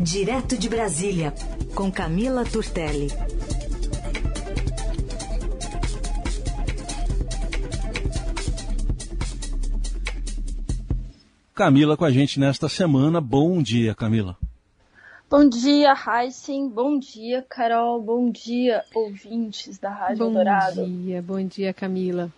Direto de Brasília, com Camila Turtelli. Camila com a gente nesta semana. Bom dia, Camila. Bom dia, Heisen. Bom dia, Carol. Bom dia, ouvintes da Rádio bom Dourado. Bom dia, bom dia, Camila.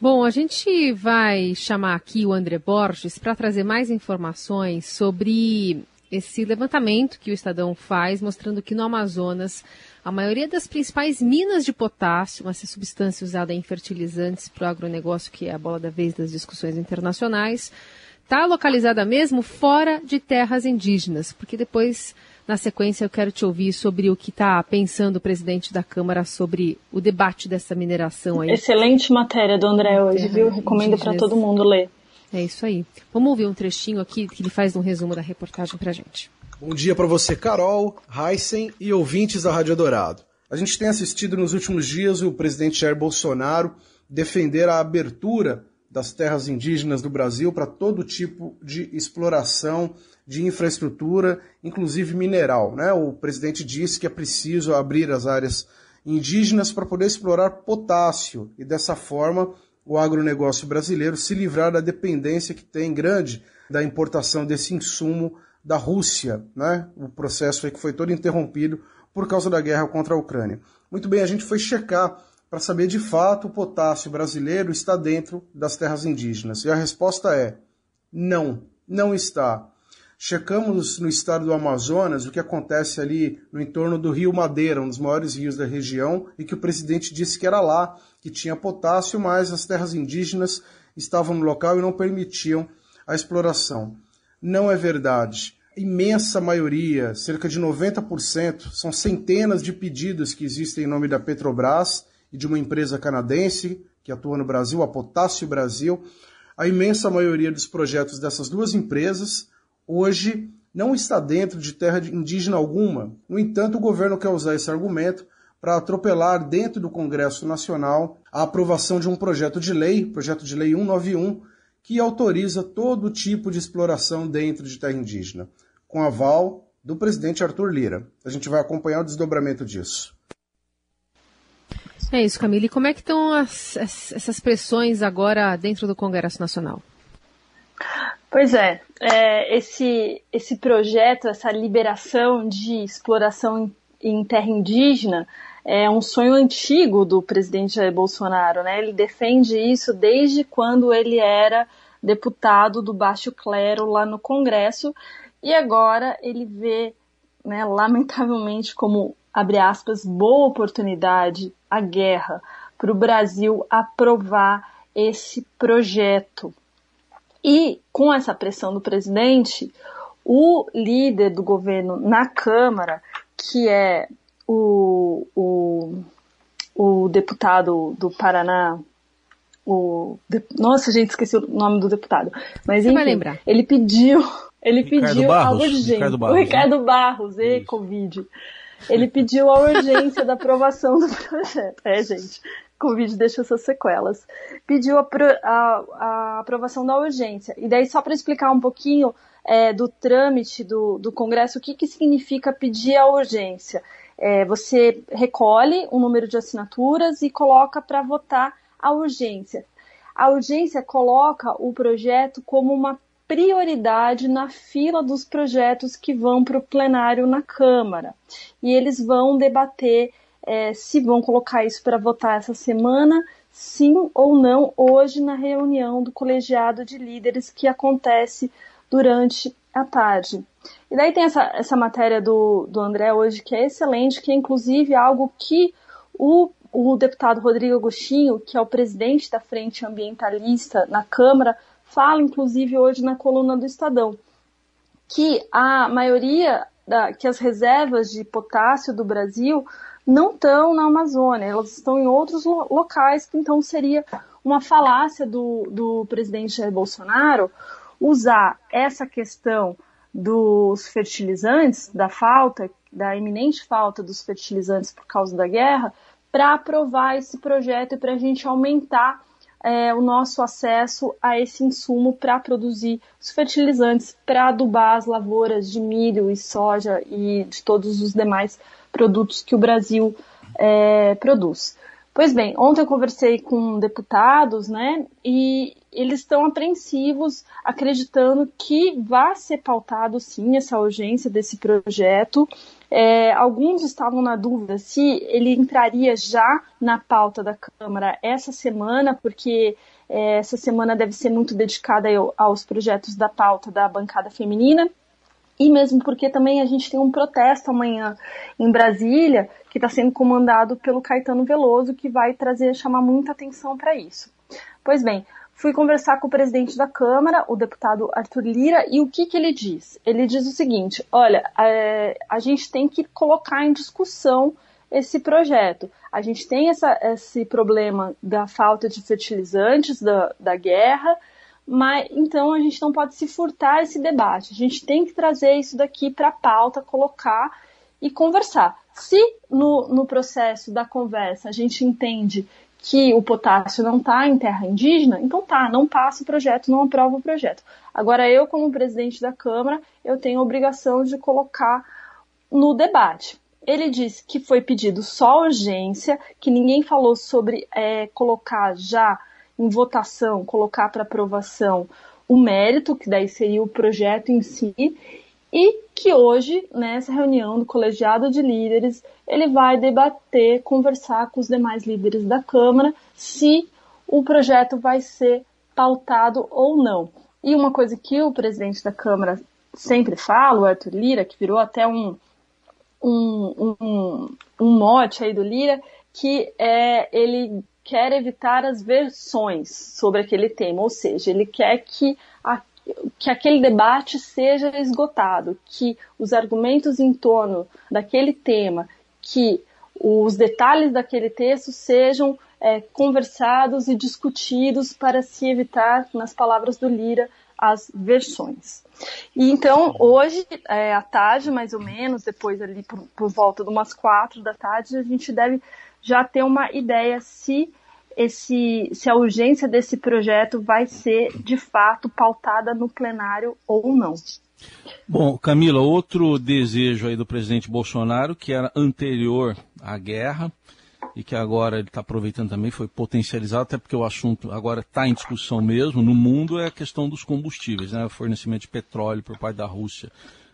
Bom, a gente vai chamar aqui o André Borges para trazer mais informações sobre esse levantamento que o Estadão faz, mostrando que no Amazonas a maioria das principais minas de potássio, essa substância usada em fertilizantes para o agronegócio, que é a bola da vez das discussões internacionais, está localizada mesmo fora de terras indígenas, porque depois, na sequência, eu quero te ouvir sobre o que está pensando o presidente da Câmara sobre o debate dessa mineração aí. Excelente matéria do André hoje, viu? Recomendo para todo mundo ler. É isso aí. Vamos ouvir um trechinho aqui que ele faz um resumo da reportagem para gente. Bom dia para você, Carol, Heisen e ouvintes da Rádio Dourado. A gente tem assistido nos últimos dias o presidente Jair Bolsonaro defender a abertura das terras indígenas do Brasil para todo tipo de exploração de infraestrutura, inclusive mineral. Né? O presidente disse que é preciso abrir as áreas indígenas para poder explorar potássio e dessa forma o agronegócio brasileiro se livrar da dependência que tem grande da importação desse insumo da Rússia. Né? O processo que foi todo interrompido por causa da guerra contra a Ucrânia. Muito bem, a gente foi checar para saber de fato o potássio brasileiro está dentro das terras indígenas. E a resposta é não, não está. Checamos no estado do Amazonas o que acontece ali no entorno do Rio Madeira, um dos maiores rios da região, e que o presidente disse que era lá que tinha potássio, mas as terras indígenas estavam no local e não permitiam a exploração. Não é verdade. Imensa maioria, cerca de 90%, são centenas de pedidos que existem em nome da Petrobras e de uma empresa canadense que atua no Brasil, a Potássio Brasil. A imensa maioria dos projetos dessas duas empresas hoje não está dentro de terra indígena alguma. No entanto, o governo quer usar esse argumento para atropelar dentro do Congresso Nacional a aprovação de um projeto de lei, projeto de lei 191, que autoriza todo tipo de exploração dentro de terra indígena, com aval do presidente Arthur Lira. A gente vai acompanhar o desdobramento disso. É isso, Camila. E como é que estão as, as, essas pressões agora dentro do Congresso Nacional? Pois é, é, esse, esse projeto, essa liberação de exploração em, em terra indígena, é um sonho antigo do presidente Jair Bolsonaro, né? Ele defende isso desde quando ele era deputado do baixo clero lá no Congresso e agora ele vê, né, lamentavelmente, como abre aspas, boa oportunidade, a guerra, para o Brasil aprovar esse projeto. E com essa pressão do presidente, o líder do governo na Câmara, que é o, o, o deputado do Paraná, o, nossa, gente, esqueci o nome do deputado. Mas Você enfim, vai lembrar. ele pediu, ele Ricardo pediu Barros, a urgência. Ricardo Barros, o Ricardo né? Barros, e Isso. Covid. Ele pediu a urgência da aprovação do projeto. É, gente, Covid deixa suas sequelas. Pediu a, a- a aprovação da urgência. E daí, só para explicar um pouquinho é, do trâmite do, do Congresso, o que, que significa pedir a urgência? É, você recolhe um número de assinaturas e coloca para votar a urgência. A urgência coloca o projeto como uma prioridade na fila dos projetos que vão para o plenário na Câmara. E eles vão debater é, se vão colocar isso para votar essa semana, sim ou não, hoje na reunião do colegiado de líderes que acontece durante a tarde. E daí tem essa, essa matéria do, do André hoje que é excelente, que é inclusive algo que o, o deputado Rodrigo Agostinho, que é o presidente da Frente Ambientalista na Câmara, fala inclusive hoje na coluna do Estadão, que a maioria, da, que as reservas de potássio do Brasil não estão na Amazônia, elas estão em outros lo- locais, que então seria uma falácia do, do presidente Jair Bolsonaro usar essa questão dos fertilizantes, da falta, da iminente falta dos fertilizantes por causa da guerra, para aprovar esse projeto e para a gente aumentar é, o nosso acesso a esse insumo para produzir os fertilizantes, para adubar as lavouras de milho e soja e de todos os demais produtos que o Brasil é, produz. Pois bem, ontem eu conversei com deputados, né, e eles estão apreensivos, acreditando que vai ser pautado sim essa urgência desse projeto. É, alguns estavam na dúvida se ele entraria já na pauta da Câmara essa semana, porque é, essa semana deve ser muito dedicada aos projetos da pauta da bancada feminina e mesmo porque também a gente tem um protesto amanhã em Brasília, que está sendo comandado pelo Caetano Veloso, que vai trazer, chamar muita atenção para isso. Pois bem, fui conversar com o presidente da Câmara, o deputado Arthur Lira, e o que, que ele diz? Ele diz o seguinte: olha, é, a gente tem que colocar em discussão esse projeto. A gente tem essa, esse problema da falta de fertilizantes, da, da guerra, mas então a gente não pode se furtar esse debate. A gente tem que trazer isso daqui para a pauta, colocar e conversar. Se no, no processo da conversa a gente entende que o potássio não está em terra indígena, então tá, não passa o projeto, não aprova o projeto. Agora eu, como presidente da Câmara, eu tenho a obrigação de colocar no debate. Ele disse que foi pedido só urgência, que ninguém falou sobre é, colocar já em votação, colocar para aprovação o mérito, que daí seria o projeto em si, e que hoje, nessa reunião do colegiado de líderes, ele vai debater, conversar com os demais líderes da Câmara se o projeto vai ser pautado ou não. E uma coisa que o presidente da Câmara sempre fala, o Arthur Lira, que virou até um, um, um, um mote aí do Lira, que é, ele quer evitar as versões sobre aquele tema, ou seja, ele quer que, a, que aquele debate seja esgotado, que os argumentos em torno daquele tema, que os detalhes daquele texto sejam é, conversados e discutidos para se evitar, nas palavras do Lira, as versões. E então, hoje, é, à tarde, mais ou menos, depois ali por, por volta de umas quatro da tarde, a gente deve já ter uma ideia se esse, se a urgência desse projeto vai ser de fato pautada no plenário ou não. Bom, Camila, outro desejo aí do presidente Bolsonaro, que era anterior à guerra e que agora ele está aproveitando também, foi potencializado, até porque o assunto agora está em discussão mesmo no mundo, é a questão dos combustíveis, né? o fornecimento de petróleo por parte da Rússia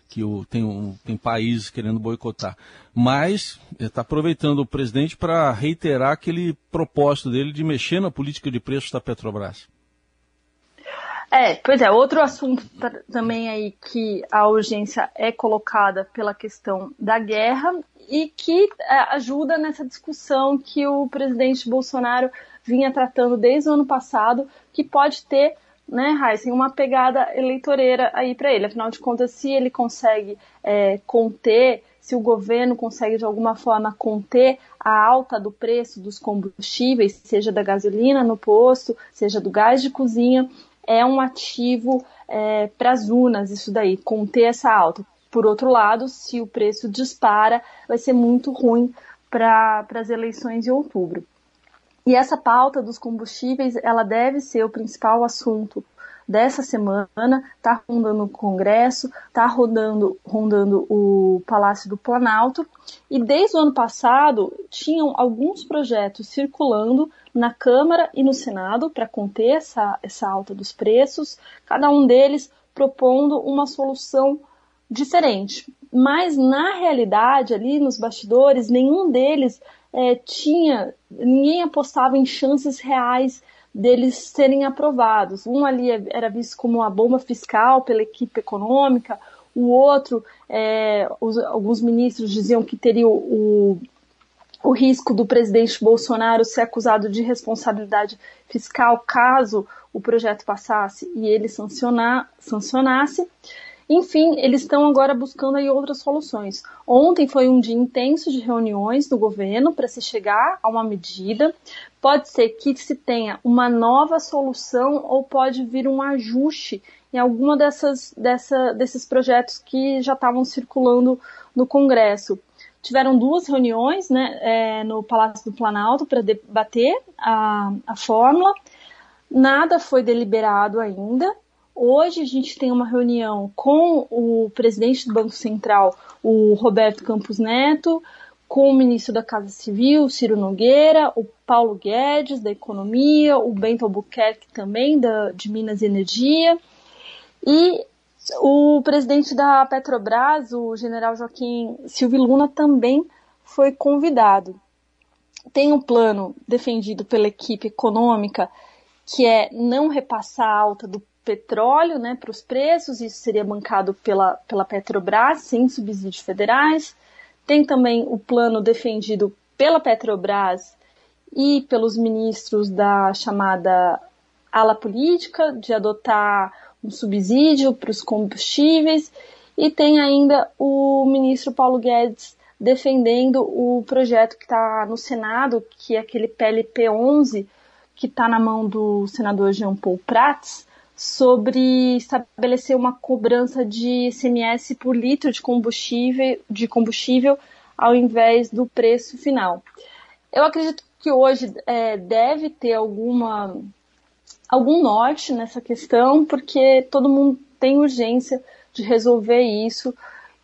que o, tem, um, tem países querendo boicotar. Mas está aproveitando o presidente para reiterar aquele propósito dele de mexer na política de preços da Petrobras. É, pois é, outro assunto também aí que a urgência é colocada pela questão da guerra e que é, ajuda nessa discussão que o presidente Bolsonaro vinha tratando desde o ano passado, que pode ter né, Heisen, uma pegada eleitoreira aí para ele. Afinal de contas, se ele consegue é, conter, se o governo consegue de alguma forma conter a alta do preço dos combustíveis, seja da gasolina no posto, seja do gás de cozinha, é um ativo é, para as urnas isso daí, conter essa alta. Por outro lado, se o preço dispara, vai ser muito ruim para as eleições de outubro. E essa pauta dos combustíveis, ela deve ser o principal assunto dessa semana, está rondando o Congresso, está rondando o Palácio do Planalto, e desde o ano passado tinham alguns projetos circulando na Câmara e no Senado para conter essa, essa alta dos preços, cada um deles propondo uma solução diferente. Mas na realidade, ali nos bastidores, nenhum deles é, tinha, ninguém apostava em chances reais deles serem aprovados. Um ali era visto como uma bomba fiscal pela equipe econômica, o outro, é, os, alguns ministros diziam que teria o, o risco do presidente Bolsonaro ser acusado de responsabilidade fiscal caso o projeto passasse e ele sancionar, sancionasse. Enfim, eles estão agora buscando aí outras soluções. Ontem foi um dia intenso de reuniões do governo para se chegar a uma medida. Pode ser que se tenha uma nova solução ou pode vir um ajuste em alguma dessas, dessa, desses projetos que já estavam circulando no Congresso. Tiveram duas reuniões né, é, no Palácio do Planalto para debater a, a fórmula. Nada foi deliberado ainda. Hoje a gente tem uma reunião com o presidente do Banco Central, o Roberto Campos Neto, com o ministro da Casa Civil, Ciro Nogueira, o Paulo Guedes, da Economia, o Bento Albuquerque também, da, de Minas e Energia, e o presidente da Petrobras, o general Joaquim Silvio Luna, também foi convidado. Tem um plano defendido pela equipe econômica que é não repassar a alta do petróleo né, para os preços, isso seria bancado pela, pela Petrobras, sem subsídios federais. Tem também o plano defendido pela Petrobras e pelos ministros da chamada ala política, de adotar um subsídio para os combustíveis. E tem ainda o ministro Paulo Guedes defendendo o projeto que está no Senado, que é aquele PLP 11, que está na mão do senador Jean Paul Prats, sobre estabelecer uma cobrança de ICMS por litro de combustível, de combustível ao invés do preço final. Eu acredito que hoje é, deve ter alguma algum norte nessa questão, porque todo mundo tem urgência de resolver isso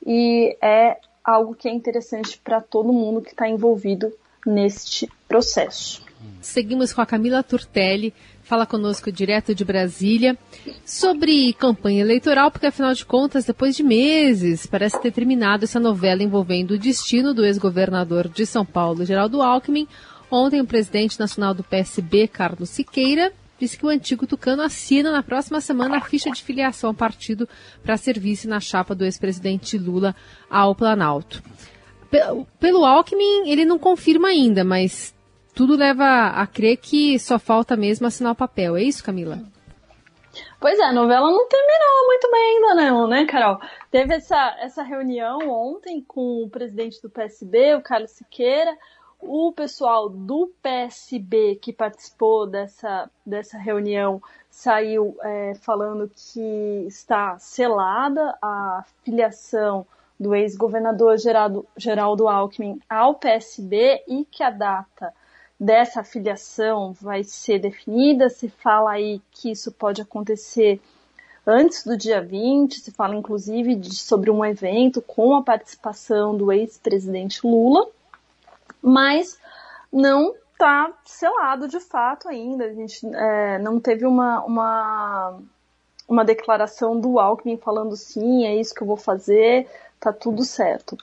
e é algo que é interessante para todo mundo que está envolvido neste processo. Seguimos com a Camila Turtelli, fala conosco direto de Brasília sobre campanha eleitoral, porque afinal de contas, depois de meses, parece ter terminado essa novela envolvendo o destino do ex-governador de São Paulo, Geraldo Alckmin. Ontem, o presidente nacional do PSB, Carlos Siqueira, disse que o antigo tucano assina na próxima semana a ficha de filiação ao partido para serviço na chapa do ex-presidente Lula ao Planalto. Pelo Alckmin, ele não confirma ainda, mas tudo leva a crer que só falta mesmo assinar o papel. É isso, Camila? Pois é, a novela não terminou muito bem ainda não, né, Carol? Teve essa, essa reunião ontem com o presidente do PSB, o Carlos Siqueira, o pessoal do PSB que participou dessa, dessa reunião saiu é, falando que está selada a filiação do ex-governador Geraldo, Geraldo Alckmin ao PSB e que a data dessa filiação vai ser definida. Se fala aí que isso pode acontecer antes do dia 20, se fala inclusive de, sobre um evento com a participação do ex-presidente Lula, mas não está selado de fato ainda. A gente é, não teve uma, uma, uma declaração do Alckmin falando sim, é isso que eu vou fazer, tá tudo certo.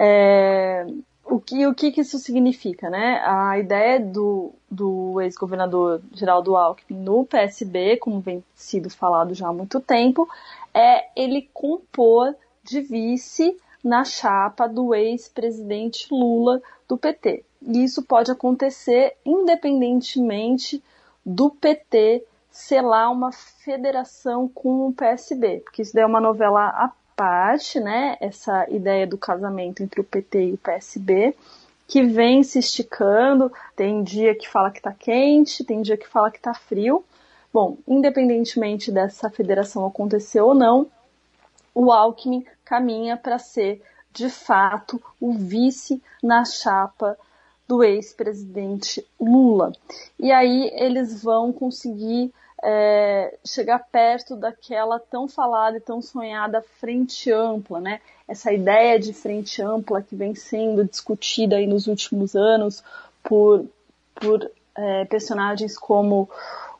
É, o que, o que, que isso significa, né? A ideia do, do ex-governador Geraldo Alckmin no PSB, como vem sido falado já há muito tempo, é ele compor de vice na chapa do ex-presidente Lula do PT. E isso pode acontecer independentemente do PT selar uma federação com o PSB, porque isso daí é uma novela à parte, né, essa ideia do casamento entre o PT e o PSB, que vem se esticando, tem dia que fala que está quente, tem dia que fala que está frio. Bom, independentemente dessa federação acontecer ou não, o Alckmin caminha para ser, de fato, o vice na chapa do ex-presidente Lula. E aí eles vão conseguir é, chegar perto daquela tão falada e tão sonhada frente ampla, né? Essa ideia de frente ampla que vem sendo discutida aí nos últimos anos por, por é, personagens como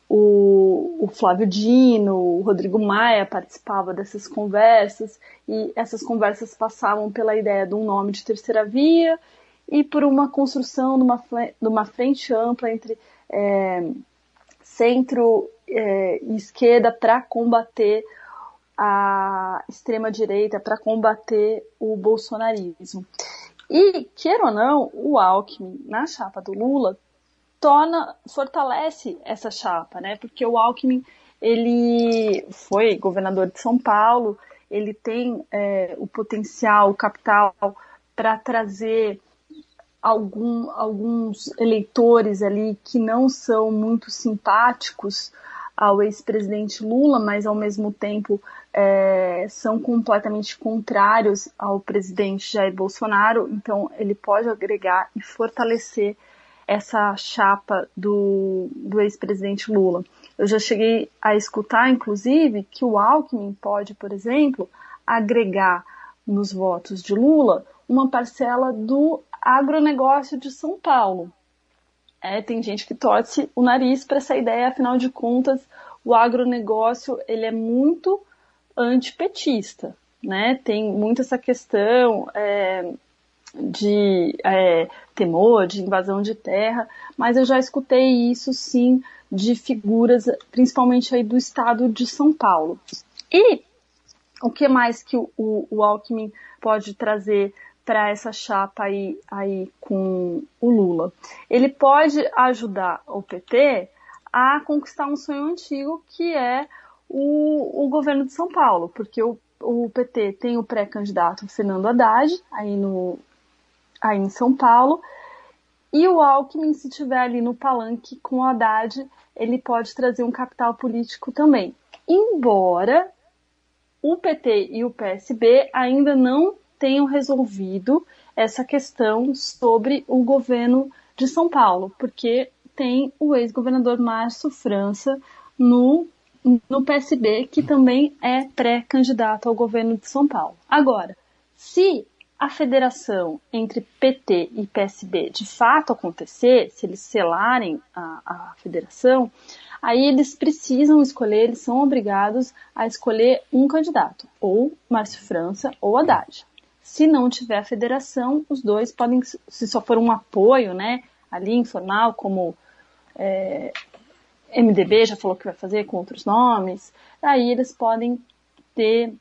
o, o, Flávio Dino, o Rodrigo Maia participavam dessas conversas e essas conversas passavam pela ideia de um nome de terceira via e por uma construção de uma, de uma frente ampla entre é, centro é, esquerda para combater a extrema direita, para combater o bolsonarismo. E, queira ou não, o Alckmin na chapa do Lula torna, fortalece essa chapa, né? Porque o Alckmin, ele foi governador de São Paulo, ele tem é, o potencial, o capital para trazer algum, alguns eleitores ali que não são muito simpáticos ao ex-presidente Lula, mas ao mesmo tempo é, são completamente contrários ao presidente Jair Bolsonaro, então ele pode agregar e fortalecer essa chapa do, do ex-presidente Lula. Eu já cheguei a escutar, inclusive, que o Alckmin pode, por exemplo, agregar nos votos de Lula uma parcela do agronegócio de São Paulo. É, tem gente que torce o nariz para essa ideia, afinal de contas, o agronegócio ele é muito antipetista, né? Tem muito essa questão é, de é, temor, de invasão de terra, mas eu já escutei isso sim de figuras, principalmente aí do estado de São Paulo. E o que mais que o, o, o Alckmin pode trazer para essa chapa aí, aí com o Lula? Ele pode ajudar o PT a conquistar um sonho antigo que é o, o governo de São Paulo, porque o, o PT tem o pré-candidato Fernando Haddad aí, no, aí em São Paulo, e o Alckmin, se tiver ali no palanque com o Haddad, ele pode trazer um capital político também. Embora o PT e o PSB ainda não tenham resolvido essa questão sobre o governo de São Paulo, porque tem o ex-governador Márcio França no, no PSB, que também é pré-candidato ao governo de São Paulo. Agora, se a federação entre PT e PSB de fato acontecer, se eles selarem a, a federação, aí eles precisam escolher, eles são obrigados a escolher um candidato, ou Márcio França ou Haddad. Se não tiver a federação, os dois podem, se só for um apoio, né, ali informal, como é, MDB já falou que vai fazer com outros nomes, aí eles podem ter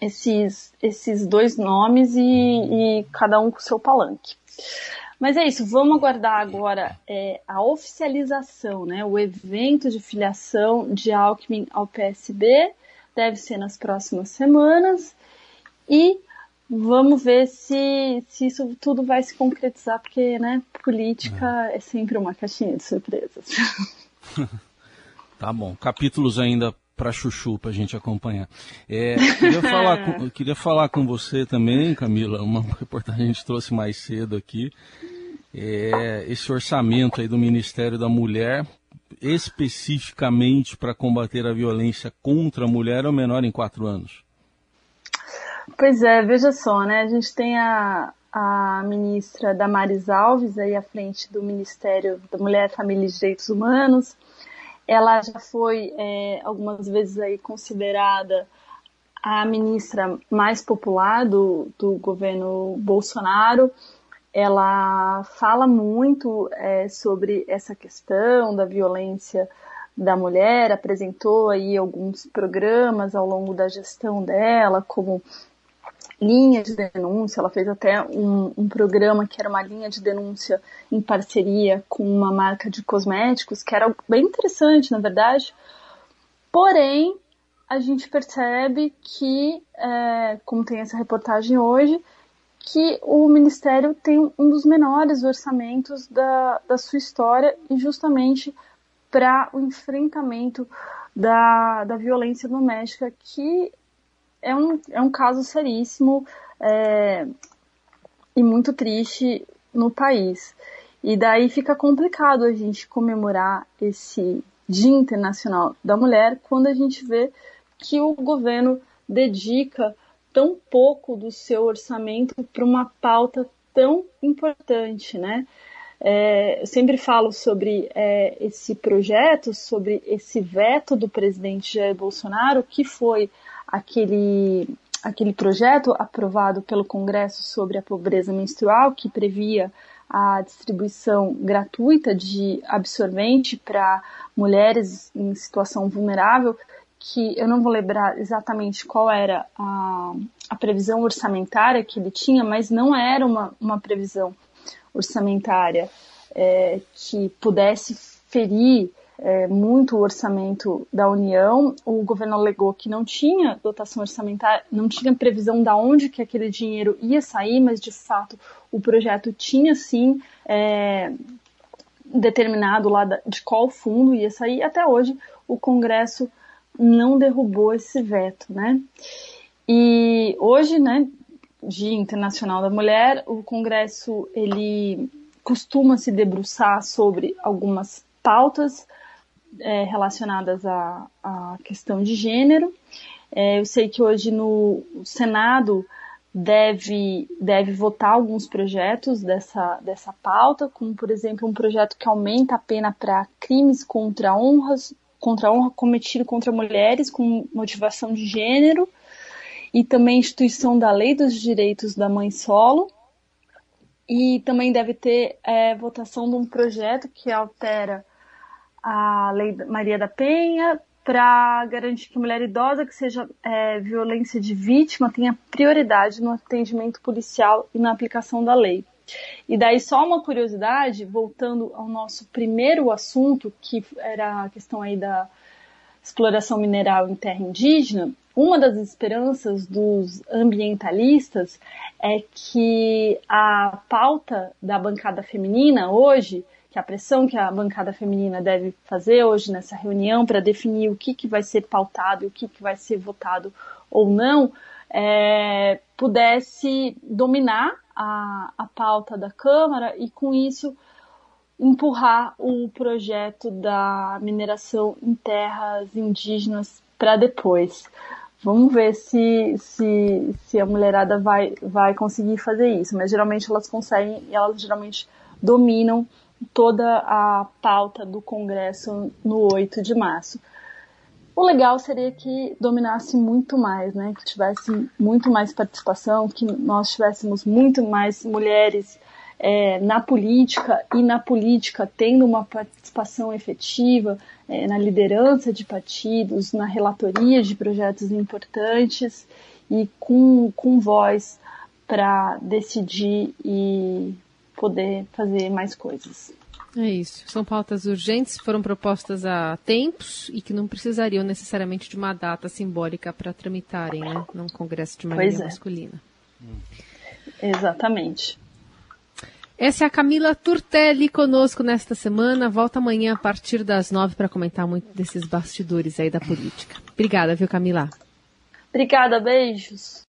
esses, esses dois nomes e, e cada um com seu palanque. Mas é isso, vamos aguardar agora é, a oficialização, né? O evento de filiação de Alckmin ao PSB deve ser nas próximas semanas e vamos ver se, se isso tudo vai se concretizar, porque, né, política é, é sempre uma caixinha de surpresas. tá bom, capítulos ainda para Chuchu, para a gente acompanhar. É, queria, falar com, queria falar com você também, Camila, uma reportagem que a gente trouxe mais cedo aqui. É, esse orçamento aí do Ministério da Mulher, especificamente para combater a violência contra a mulher, é o menor em quatro anos. Pois é, veja só, né? A gente tem a, a ministra Damares Alves aí à frente do Ministério da Mulher, Família e Direitos Humanos ela já foi é, algumas vezes aí considerada a ministra mais popular do, do governo Bolsonaro. Ela fala muito é, sobre essa questão da violência da mulher, apresentou aí alguns programas ao longo da gestão dela, como linha de denúncia, ela fez até um, um, programa que era uma linha de denúncia em parceria com uma marca de cosméticos, que era bem interessante, na verdade. Porém, a gente percebe que, é, como tem essa reportagem hoje, que o Ministério tem um dos menores orçamentos da, da sua história e justamente para o enfrentamento da, da violência doméstica, que é um, é um caso seríssimo é, e muito triste no país. E daí fica complicado a gente comemorar esse Dia Internacional da Mulher quando a gente vê que o governo dedica tão pouco do seu orçamento para uma pauta tão importante, né? É, eu sempre falo sobre é, esse projeto, sobre esse veto do presidente Jair Bolsonaro, que foi aquele, aquele projeto aprovado pelo Congresso sobre a pobreza menstrual, que previa a distribuição gratuita de absorvente para mulheres em situação vulnerável, que eu não vou lembrar exatamente qual era a, a previsão orçamentária que ele tinha, mas não era uma, uma previsão orçamentária é, que pudesse ferir é, muito o orçamento da União. O governo alegou que não tinha dotação orçamentária, não tinha previsão de onde que aquele dinheiro ia sair, mas de fato o projeto tinha sim é, determinado lá de qual fundo ia sair. Até hoje o Congresso não derrubou esse veto, né? E hoje, né, Dia Internacional da Mulher, o Congresso ele costuma se debruçar sobre algumas pautas é, relacionadas à, à, questão de gênero. É, eu sei que hoje no Senado deve, deve votar alguns projetos dessa, dessa pauta, como por exemplo um projeto que aumenta a pena para crimes contra honras, contra honra cometido contra mulheres com motivação de gênero, e também a instituição da lei dos direitos da mãe solo. E também deve ter é, votação de um projeto que altera a lei Maria da Penha para garantir que mulher idosa que seja é, violência de vítima tenha prioridade no atendimento policial e na aplicação da lei. E daí só uma curiosidade, voltando ao nosso primeiro assunto, que era a questão aí da exploração mineral em terra indígena, uma das esperanças dos ambientalistas é que a pauta da bancada feminina hoje, que a pressão que a bancada feminina deve fazer hoje nessa reunião para definir o que, que vai ser pautado e o que, que vai ser votado ou não, é, pudesse dominar a, a pauta da Câmara e, com isso, empurrar o projeto da mineração em terras indígenas para depois. Vamos ver se, se, se a mulherada vai, vai conseguir fazer isso, mas geralmente elas conseguem e elas geralmente dominam toda a pauta do Congresso no 8 de março. O legal seria que dominasse muito mais, né? Que tivesse muito mais participação, que nós tivéssemos muito mais mulheres é, na política e na política tendo uma participação efetiva é, na liderança de partidos, na relatoria de projetos importantes e com, com voz para decidir e poder fazer mais coisas. É isso. São pautas urgentes, foram propostas há tempos e que não precisariam necessariamente de uma data simbólica para tramitarem, né? Num congresso de maioria é. masculina. Exatamente. Essa é a Camila Turtelli conosco nesta semana. Volta amanhã a partir das nove para comentar muito desses bastidores aí da política. Obrigada, viu, Camila? Obrigada, beijos.